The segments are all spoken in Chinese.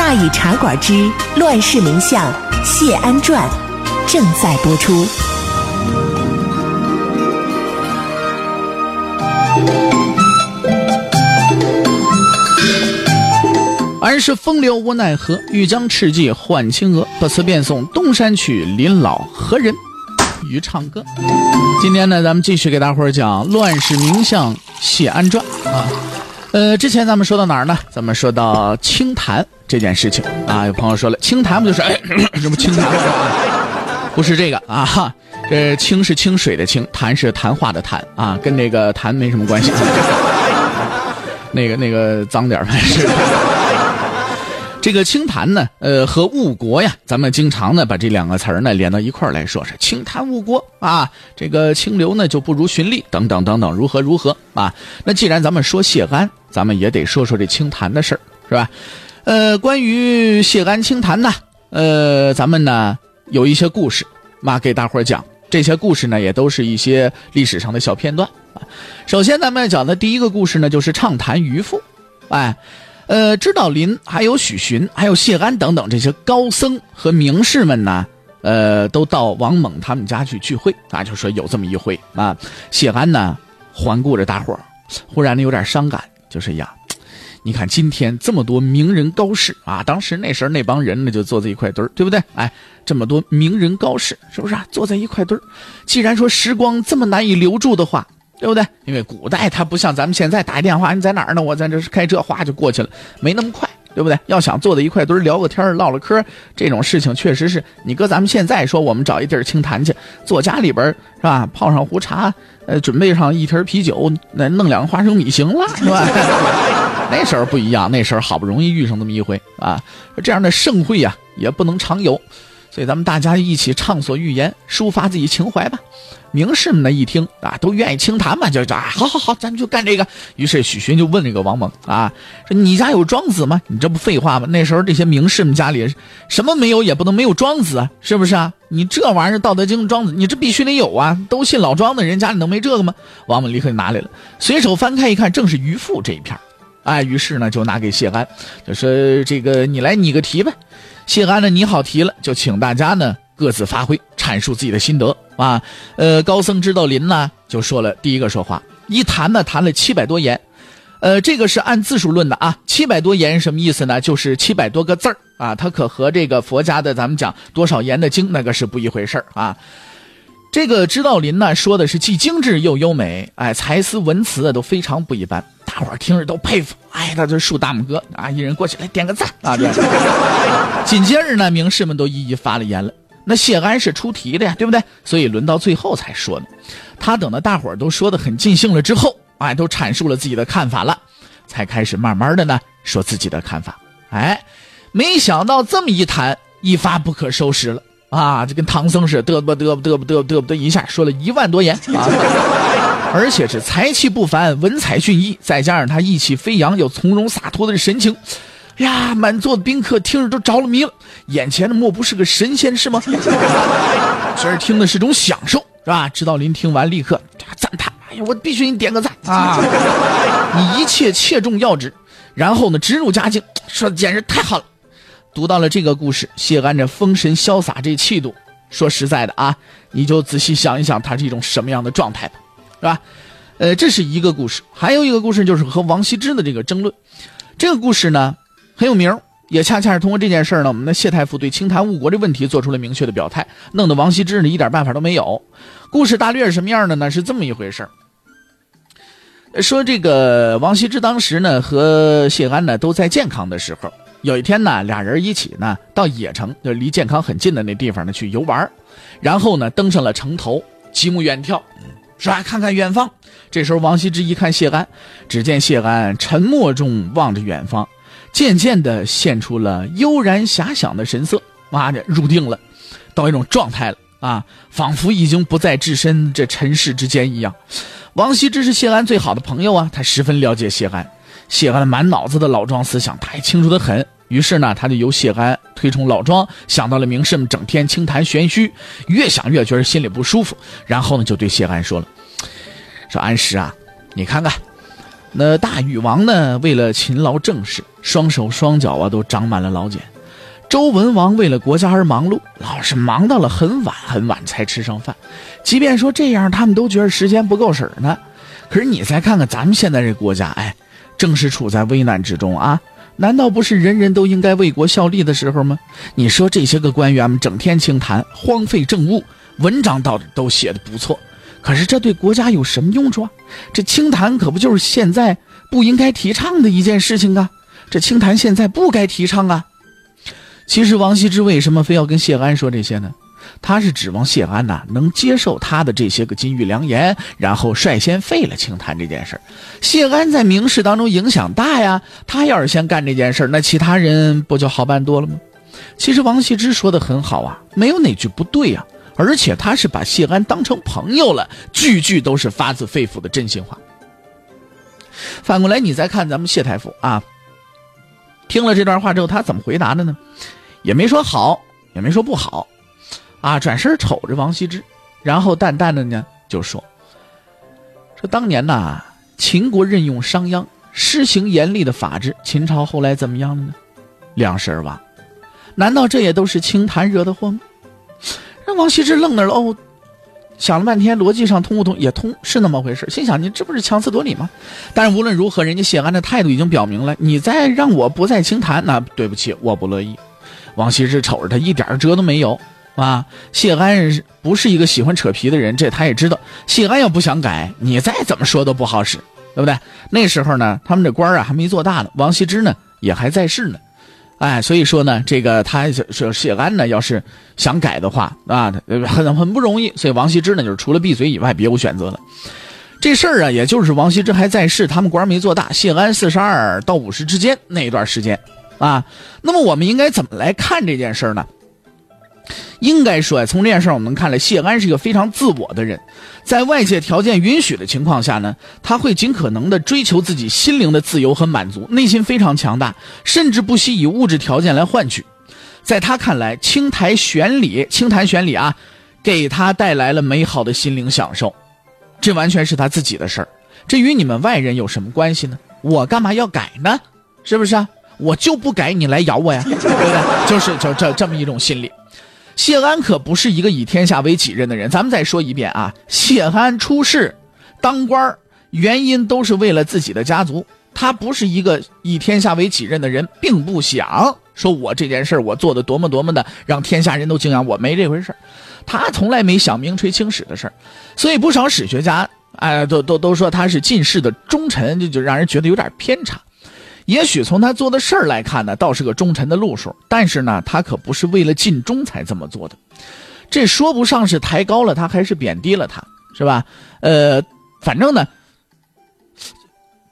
大禹茶馆之乱世名相谢安传正在播出。儿时风流无奈何，欲将赤骥换青鹅。不辞便送东山去，临老何人与唱歌？今天呢，咱们继续给大伙儿讲《乱世名相谢安传》啊。呃，之前咱们说到哪儿呢？咱们说到清谈这件事情啊。有朋友说了，清谈不就是哎，什么清谈？不是这个啊，这清是清水的清，谈是谈话的谈啊，跟那个谈没什么关系。那个那个脏点儿是。这个清谈呢，呃，和误国呀，咱们经常呢把这两个词儿呢连到一块来说，是清谈误国啊。这个清流呢就不如循吏，等等等等，如何如何啊？那既然咱们说谢安，咱们也得说说这清谈的事儿，是吧？呃，关于谢安清谈呢，呃，咱们呢有一些故事嘛，给大伙儿讲。这些故事呢，也都是一些历史上的小片段啊。首先，咱们要讲的第一个故事呢，就是畅谈渔父，哎。呃，知道林还有许寻，还有谢安等等这些高僧和名士们呢，呃，都到王猛他们家去聚会啊，就说有这么一回啊。谢安呢，环顾着大伙儿，忽然呢有点伤感，就是呀，你看今天这么多名人高士啊，当时那时候那帮人呢就坐在一块堆儿，对不对？哎，这么多名人高士，是不是啊？坐在一块堆儿，既然说时光这么难以留住的话。对不对？因为古代它不像咱们现在打一电话，你在哪儿呢？我在这开车，哗就过去了，没那么快，对不对？要想坐在一块堆聊个天唠唠嗑，这种事情确实是你搁咱们现在说，我们找一地儿清谈去，坐家里边是吧？泡上壶茶，呃，准备上一瓶啤酒，那弄两个花生米行了，是吧？那时候不一样，那时候好不容易遇上这么一回啊，这样的盛会呀也不能常有，所以咱们大家一起畅所欲言，抒发自己情怀吧。名士们呢一听啊，都愿意清谈嘛，就就啊，好好好，咱们就干这个。于是许寻就问这个王猛啊，说你家有庄子吗？你这不废话吗？那时候这些名士们家里什么没有也不能没有庄子啊，是不是啊？你这玩意儿《道德经》庄子，你这必须得有啊！都信老庄的人家里能没这个吗？王猛立刻就拿来了，随手翻开一看，正是渔父这一片哎，于是呢就拿给谢安，就说这个你来拟个题呗。谢安呢拟好题了，就请大家呢。各自发挥，阐述自己的心得啊。呃，高僧知道林呢，就说了第一个说话，一谈呢谈了七百多言，呃，这个是按字数论的啊。七百多言什么意思呢？就是七百多个字儿啊。它可和这个佛家的咱们讲多少言的经那个是不一回事儿啊。这个知道林呢说的是既精致又优美，哎，才思文辞都非常不一般，大伙儿听着都佩服，哎，他就竖大拇哥啊，一人过去来点个赞啊。对。紧接着呢，名士们都一一发了言了。那谢安是出题的呀，对不对？所以轮到最后才说呢。他等到大伙儿都说的很尽兴了之后，哎，都阐述了自己的看法了，才开始慢慢的呢说自己的看法。哎，没想到这么一谈，一发不可收拾了啊！就跟唐僧似的，嘚啵嘚啵嘚啵嘚啵嘚啵，一下说了一万多言啊！而且是才气不凡，文采俊逸，再加上他意气飞扬又从容洒脱的神情。呀，满座的宾客听着都着了迷了，眼前的莫不是个神仙是吗？这儿听的是种享受，是吧？知道林听完立刻赞叹：“哎呀，我必须给你点个赞啊！你一切切中要旨。”然后呢，直入佳境，说的简直太好了。读到了这个故事，谢安这风神潇洒这气度，说实在的啊，你就仔细想一想，他是一种什么样的状态吧，是吧？呃，这是一个故事，还有一个故事就是和王羲之的这个争论。这个故事呢？很有名，也恰恰是通过这件事呢，我们的谢太傅对清谈误国这问题做出了明确的表态，弄得王羲之呢一点办法都没有。故事大略是什么样的呢？是这么一回事说这个王羲之当时呢和谢安呢都在健康的时候，有一天呢俩人一起呢到野城，就离健康很近的那地方呢去游玩，然后呢登上了城头，极目远眺，是吧？看看远方。这时候王羲之一看谢安，只见谢安沉默中望着远方。渐渐地现出了悠然遐想的神色妈的入定了，到一种状态了啊，仿佛已经不再置身这尘世之间一样。王羲之是谢安最好的朋友啊，他十分了解谢安。谢安满脑子的老庄思想，他也清楚的很。于是呢，他就由谢安推崇老庄，想到了名士们整天轻谈玄虚，越想越觉得心里不舒服。然后呢，就对谢安说了：“说安石啊，你看看，那大禹王呢，为了勤劳政事，双手双脚啊都长满了老茧；周文王为了国家而忙碌，老是忙到了很晚很晚才吃上饭。即便说这样，他们都觉得时间不够使呢。可是你再看看咱们现在这国家，哎，正是处在危难之中啊。”难道不是人人都应该为国效力的时候吗？你说这些个官员们整天清谈，荒废政务，文章倒都写的不错，可是这对国家有什么用处啊？这清谈可不就是现在不应该提倡的一件事情啊？这清谈现在不该提倡啊。其实王羲之为什么非要跟谢安说这些呢？他是指望谢安呐能接受他的这些个金玉良言，然后率先废了清谈这件事谢安在明史当中影响大呀，他要是先干这件事那其他人不就好办多了吗？其实王羲之说的很好啊，没有哪句不对啊，而且他是把谢安当成朋友了，句句都是发自肺腑的真心话。反过来，你再看咱们谢太傅啊，听了这段话之后，他怎么回答的呢？也没说好，也没说不好。啊，转身瞅着王羲之，然后淡淡的呢就说：“说当年呐，秦国任用商鞅，施行严厉的法制，秦朝后来怎么样了呢？两世而亡。难道这也都是清谈惹的祸吗？”让王羲之愣那了哦，想了半天，逻辑上通不通？也通，是那么回事。心想：你这不是强词夺理吗？但是无论如何，人家谢安的态度已经表明了，你再让我不再清谈，那对不起，我不乐意。王羲之瞅着他，一点辙都没有。啊，谢安不是一个喜欢扯皮的人，这他也知道。谢安要不想改，你再怎么说都不好使，对不对？那时候呢，他们这官啊还没做大呢，王羲之呢也还在世呢，哎，所以说呢，这个他说谢安呢要是想改的话啊，很很不容易。所以王羲之呢就是除了闭嘴以外别无选择了。这事儿啊，也就是王羲之还在世，他们官没做大。谢安四十二到五十之间那一段时间啊，那么我们应该怎么来看这件事呢？应该说呀，从这件事我们看来，谢安是一个非常自我的人，在外界条件允许的情况下呢，他会尽可能的追求自己心灵的自由和满足，内心非常强大，甚至不惜以物质条件来换取。在他看来，清台玄理，清谈玄理啊，给他带来了美好的心灵享受，这完全是他自己的事儿，这与你们外人有什么关系呢？我干嘛要改呢？是不是啊？我就不改，你来咬我呀，对不对？就是就这这么一种心理。谢安可不是一个以天下为己任的人。咱们再说一遍啊，谢安出世当官原因都是为了自己的家族。他不是一个以天下为己任的人，并不想说我这件事我做的多么多么的让天下人都敬仰我，没这回事他从来没想名垂青史的事，所以不少史学家哎都都都说他是进士的忠臣，就就让人觉得有点偏差。也许从他做的事儿来看呢，倒是个忠臣的路数。但是呢，他可不是为了尽忠才这么做的。这说不上是抬高了他，还是贬低了他，是吧？呃，反正呢，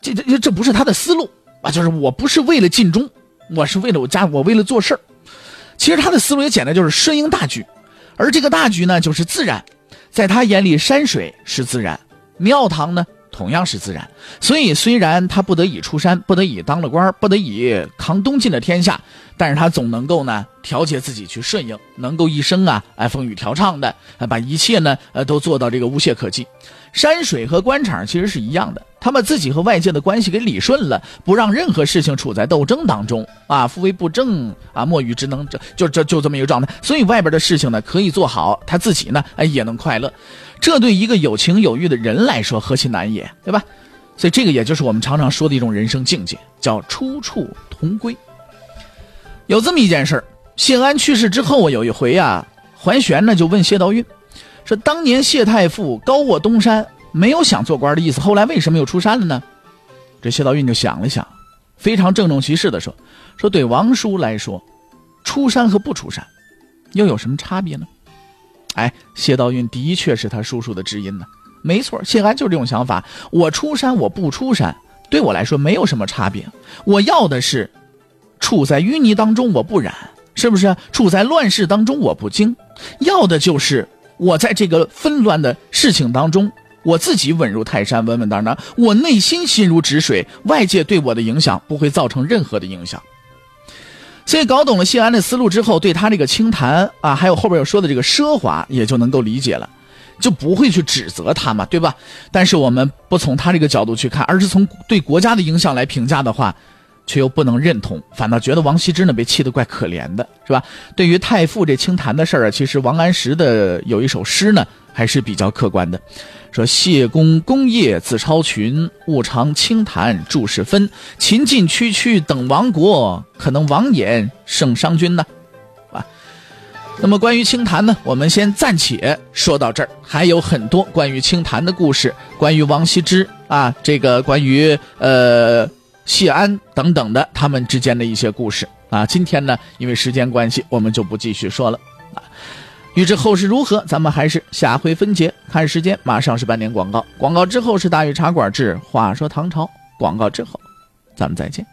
这这这不是他的思路啊。就是我不是为了尽忠，我是为了我家，我为了做事儿。其实他的思路也简单，就是顺应大局。而这个大局呢，就是自然。在他眼里，山水是自然，庙堂呢？同样是自然，所以虽然他不得已出山，不得已当了官，不得已扛东晋的天下，但是他总能够呢调节自己去顺应，能够一生啊哎风雨调畅的，把一切呢呃都做到这个无懈可击。山水和官场其实是一样的，他把自己和外界的关系给理顺了，不让任何事情处在斗争当中啊，夫为不争啊，莫与之争，这就就就这么一个状态。所以外边的事情呢可以做好，他自己呢哎也能快乐。这对一个有情有欲的人来说，何其难也，对吧？所以这个也就是我们常常说的一种人生境界，叫出处同归。有这么一件事儿，谢安去世之后啊，有一回啊，桓玄呢就问谢道韫，说当年谢太傅高卧东山，没有想做官的意思，后来为什么又出山了呢？这谢道韫就想了想，非常郑重其事的说，说对王叔来说，出山和不出山，又有什么差别呢？哎，谢道韫的确是他叔叔的知音呢。没错，谢安就是这种想法。我出山，我不出山，对我来说没有什么差别。我要的是，处在淤泥当中我不染，是不是？处在乱世当中我不惊，要的就是我在这个纷乱的事情当中，我自己稳如泰山，稳稳当当，我内心心如止水，外界对我的影响不会造成任何的影响。所以搞懂了谢安的思路之后，对他这个清谈啊，还有后边要说的这个奢华，也就能够理解了，就不会去指责他嘛，对吧？但是我们不从他这个角度去看，而是从对国家的影响来评价的话，却又不能认同，反倒觉得王羲之呢被气得怪可怜的，是吧？对于太傅这清谈的事儿啊，其实王安石的有一首诗呢，还是比较客观的。说谢公功业自超群，误尝清谈注释分。秦晋区区等亡国，可能王衍胜商君呢？啊，那么关于清谈呢，我们先暂且说到这儿。还有很多关于清谈的故事，关于王羲之啊，这个关于呃谢安等等的他们之间的一些故事啊。今天呢，因为时间关系，我们就不继续说了。欲知后事如何，咱们还是下回分解。看时间，马上是半点广告，广告之后是大禹茶馆之话说唐朝。广告之后，咱们再见。